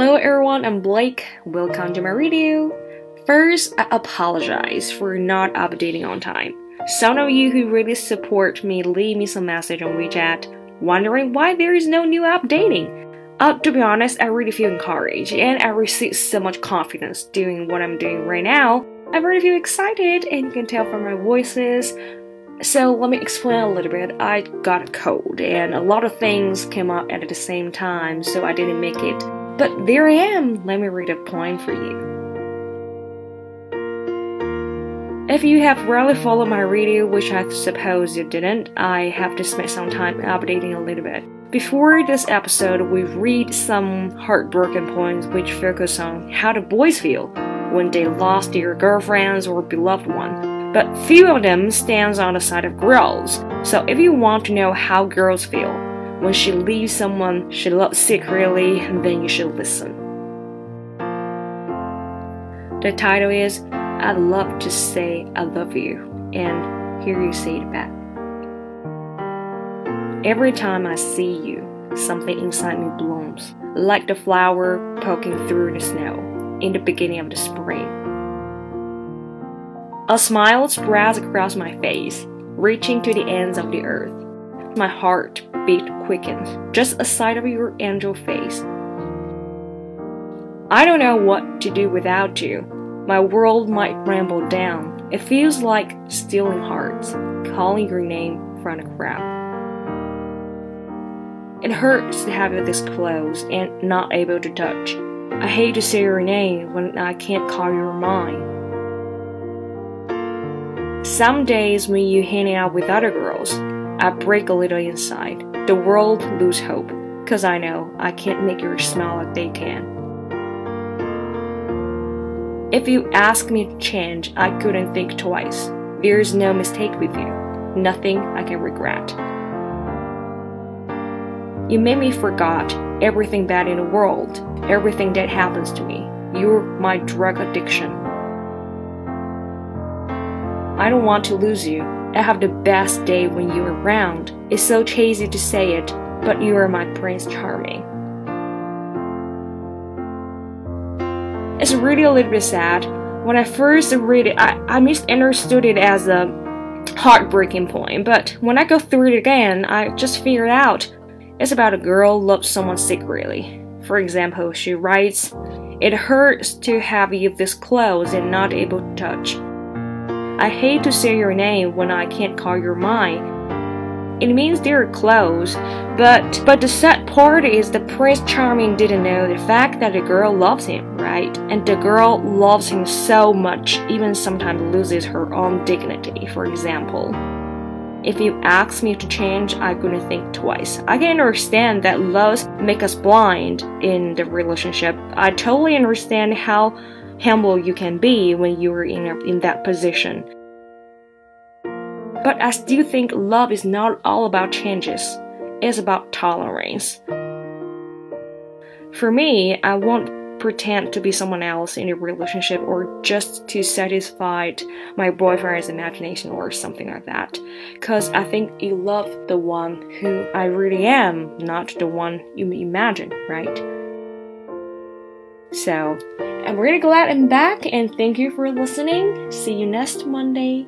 Hello everyone, I'm Blake. Welcome to my radio. First, I apologize for not updating on time. Some of you who really support me leave me some message on WeChat wondering why there is no new updating. Uh, to be honest, I really feel encouraged and I receive so much confidence doing what I'm doing right now. I'm really feel excited and you can tell from my voices. So let me explain a little bit. I got a cold and a lot of things came up at the same time, so I didn't make it. But there I am. Let me read a poem for you. If you have rarely followed my radio, which I suppose you didn't, I have to spend some time updating a little bit. Before this episode, we read some heartbroken poems which focus on how the boys feel when they lost their girlfriends or beloved one. But few of them stands on the side of girls. So if you want to know how girls feel when she leaves someone she loves secretly, then you should listen. The title is I'd love to say I love you, and here you say it back. Every time I see you, something inside me blooms, like the flower poking through the snow in the beginning of the spring. A smile spreads across my face, reaching to the ends of the earth. My heart beat quickens, just a sight of your angel face. I don't know what to do without you. My world might ramble down. It feels like stealing hearts, calling your name from a crowd. It hurts to have you this close and not able to touch. I hate to say your name when I can't call your mine. Some days when you hang out with other girls, I break a little inside. The world lose hope, cause I know I can't make you smile like they can. If you ask me to change, I couldn't think twice. There's no mistake with you, nothing I can regret. You made me forget everything bad in the world, everything that happens to me. You're my drug addiction. I don't want to lose you. I have the best day when you're around. It's so cheesy to say it, but you are my Prince Charming. It's really a little bit sad. When I first read it, I, I misunderstood it as a heartbreaking poem, but when I go through it again, I just figured out it's about a girl loves someone secretly. For example, she writes, It hurts to have you this close and not able to touch. I hate to say your name when I can't call your mine. It means they're close, but but the sad part is the Prince Charming didn't know the fact that the girl loves him, right? And the girl loves him so much, even sometimes loses her own dignity, for example. If you ask me to change, I couldn't think twice. I can understand that loves make us blind in the relationship. I totally understand how humble you can be when you are in, in that position. But I still think love is not all about changes. It's about tolerance. For me, I won't pretend to be someone else in a relationship or just to satisfy my boyfriend's imagination or something like that. Because I think you love the one who I really am, not the one you imagine, right? So, I'm really glad I'm back and thank you for listening. See you next Monday.